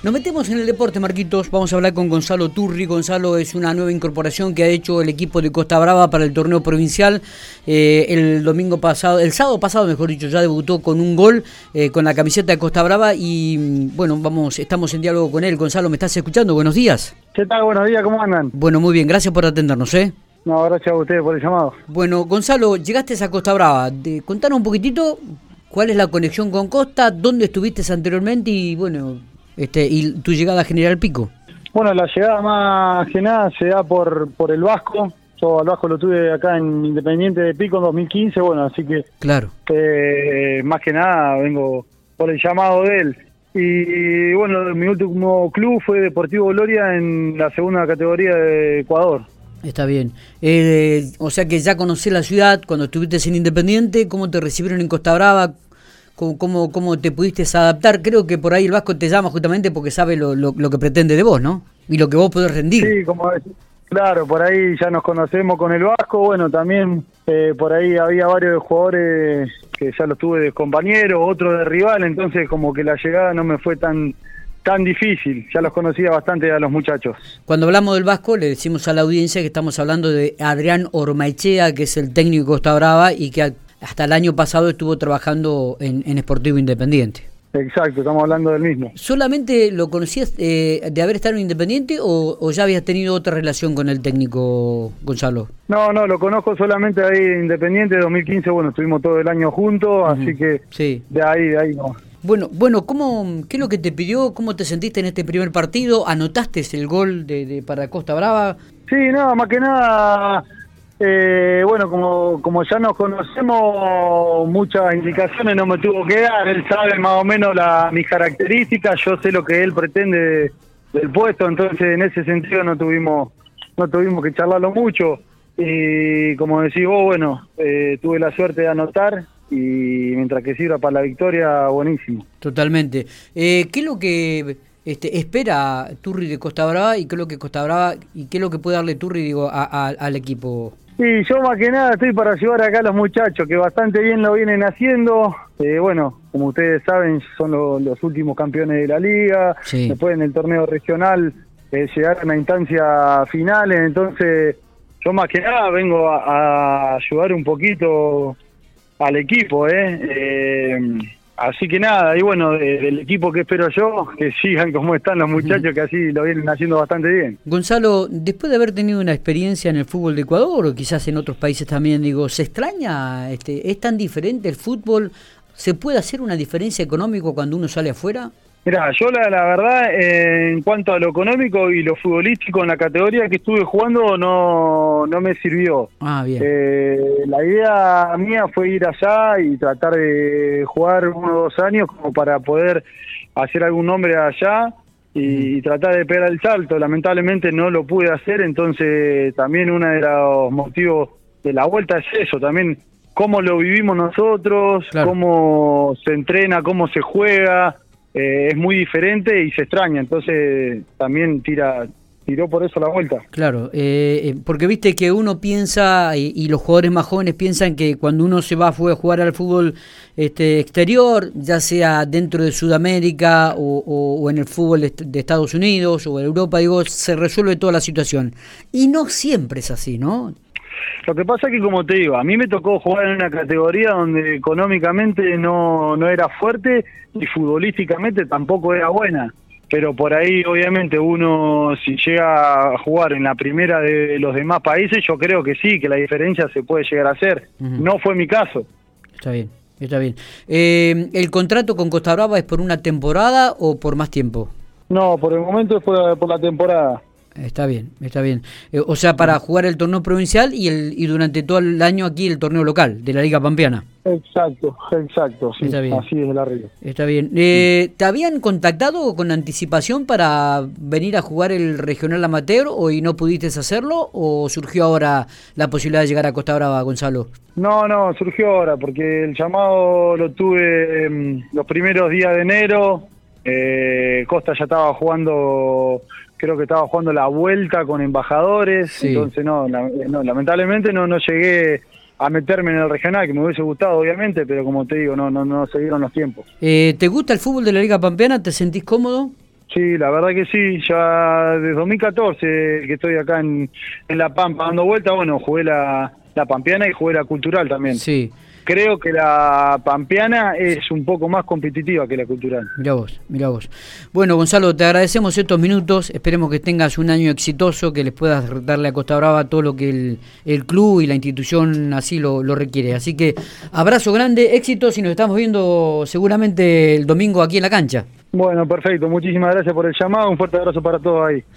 Nos metemos en el deporte, Marquitos. Vamos a hablar con Gonzalo Turri. Gonzalo es una nueva incorporación que ha hecho el equipo de Costa Brava para el torneo provincial. Eh, el domingo pasado, el sábado pasado, mejor dicho, ya debutó con un gol eh, con la camiseta de Costa Brava y mm, bueno, vamos, estamos en diálogo con él. Gonzalo, ¿me estás escuchando? Buenos días. ¿Qué tal? Buenos días, ¿cómo andan? Bueno, muy bien, gracias por atendernos, ¿eh? No, gracias a ustedes por el llamado. Bueno, Gonzalo, llegaste a Costa Brava. De, contanos un poquitito cuál es la conexión con Costa, dónde estuviste anteriormente y bueno, este, y tu llegada a General Pico. Bueno, la llegada más que nada se da por, por el Vasco. Yo al Vasco lo tuve acá en Independiente de Pico en 2015, bueno, así que claro. Eh, más que nada vengo por el llamado de él. Y bueno, mi último club fue Deportivo Gloria en la segunda categoría de Ecuador. Está bien. Eh, o sea que ya conocí la ciudad cuando estuviste en Independiente, ¿cómo te recibieron en Costa Brava? Cómo, cómo, te pudiste adaptar. Creo que por ahí el Vasco te llama justamente porque sabe lo, lo, que pretende de vos, ¿no? Y lo que vos podés rendir. Sí, como claro, por ahí ya nos conocemos con el Vasco. Bueno, también eh, por ahí había varios jugadores que ya los tuve de compañeros, otros de rival, entonces como que la llegada no me fue tan tan difícil, ya los conocía bastante a los muchachos. Cuando hablamos del Vasco, le decimos a la audiencia que estamos hablando de Adrián Ormaechea, que es el técnico de Costa Brava y que hasta el año pasado estuvo trabajando en, en Sportivo Independiente. Exacto, estamos hablando del mismo. ¿Solamente lo conocías eh, de haber estado en Independiente o, ya habías tenido otra relación con el técnico Gonzalo? No, no, lo conozco solamente ahí en Independiente, 2015, bueno, estuvimos todo el año juntos, así que sí. de ahí, de ahí no. Bueno, bueno, ¿cómo, ¿qué es lo que te pidió? ¿Cómo te sentiste en este primer partido? ¿Anotaste el gol de, de para Costa Brava? Sí, no, más que nada eh, bueno, como, como ya nos conocemos, muchas indicaciones no me tuvo que dar. Él sabe más o menos la, mis características, yo sé lo que él pretende del puesto, entonces en ese sentido no tuvimos no tuvimos que charlarlo mucho. Y como decís vos, bueno, eh, tuve la suerte de anotar y mientras que sirva para la victoria, buenísimo. Totalmente. Eh, ¿Qué es lo que este, espera Turri de Costa Brava y qué es lo que Costa Brava y qué es lo que puede darle Turri digo, al equipo? Sí, yo más que nada estoy para ayudar acá a los muchachos que bastante bien lo vienen haciendo. Eh, bueno, como ustedes saben, son los últimos campeones de la liga. Después en el torneo regional eh, llegaron a instancias finales. Entonces, yo más que nada vengo a, ayudar un poquito al equipo. ¿eh? eh Así que nada, y bueno, del equipo que espero yo, que sigan como están los muchachos, que así lo vienen haciendo bastante bien. Gonzalo, después de haber tenido una experiencia en el fútbol de Ecuador, o quizás en otros países también, digo, ¿se extraña? Este, ¿Es tan diferente el fútbol? ¿Se puede hacer una diferencia económica cuando uno sale afuera? Mira, yo la, la verdad, eh, en cuanto a lo económico y lo futbolístico en la categoría que estuve jugando, no, no me sirvió. Ah, bien. Eh, la idea mía fue ir allá y tratar de jugar uno o dos años como para poder hacer algún nombre allá y, tratar de pegar el salto. Lamentablemente no lo pude hacer, entonces también uno de los motivos de la vuelta es eso, también cómo lo vivimos nosotros, cómo se entrena, cómo se juega eh, es muy diferente y se extraña, entonces también tira tiró por eso la vuelta. Claro, eh, eh, porque viste que uno piensa, y, los jugadores más jóvenes piensan que cuando uno se va a jugar al fútbol este, exterior, ya sea dentro de Sudamérica o, en el fútbol de, Estados Unidos o en Europa, digo, se resuelve toda la situación. Y no siempre es así, ¿no? Lo que pasa es que, como te digo, a mí me tocó jugar en una categoría donde económicamente no, no era fuerte y futbolísticamente tampoco era buena. Pero por ahí, obviamente, uno si llega a jugar en la primera de los demás países, yo creo que sí, que la diferencia se puede llegar a hacer. No fue mi caso. Está bien, está bien. Eh, ¿El contrato con Costa Brava es por una temporada o por más tiempo? No, por el momento es por la temporada. Está bien, está bien. Eh, o sea, para jugar el torneo provincial y, el, y durante todo el año aquí el torneo local de la Liga Pampeana. Exacto, exacto, sí, está bien. así es el arriba. Está bien. Eh, ¿Te habían contactado con anticipación para venir a jugar el regional amateur o y no pudiste hacerlo o surgió ahora la posibilidad de llegar a Costa Brava, Gonzalo? No, no, surgió ahora porque el llamado lo tuve em, los primeros días de enero. Eh, Costa ya estaba jugando creo que estaba jugando la vuelta con embajadores, entonces no, lamentablemente no, no llegué a meterme en el regional, que me hubiese gustado obviamente, pero como te digo, no, no, no se dieron los tiempos. Eh, ¿Te gusta el fútbol de la Liga Pampeana? ¿Te sentís cómodo? Sí, la verdad que sí, ya desde 2014 que estoy acá en, en La Pampa dando vuelta, bueno, jugué la, la Pampeana y jugué la Cultural también. Sí. Creo que la Pampeana es un poco más competitiva que la Cultural. Mira vos, mira vos. Bueno, Gonzalo, te agradecemos estos minutos, esperemos que tengas un año exitoso, que les puedas darle a Costa Brava todo lo que el, el club y la institución así lo, lo requiere. Así que abrazo grande, éxitos y nos estamos viendo seguramente el domingo aquí en la cancha. Bueno, perfecto. Muchísimas gracias por el llamado. Un fuerte abrazo para todos ahí.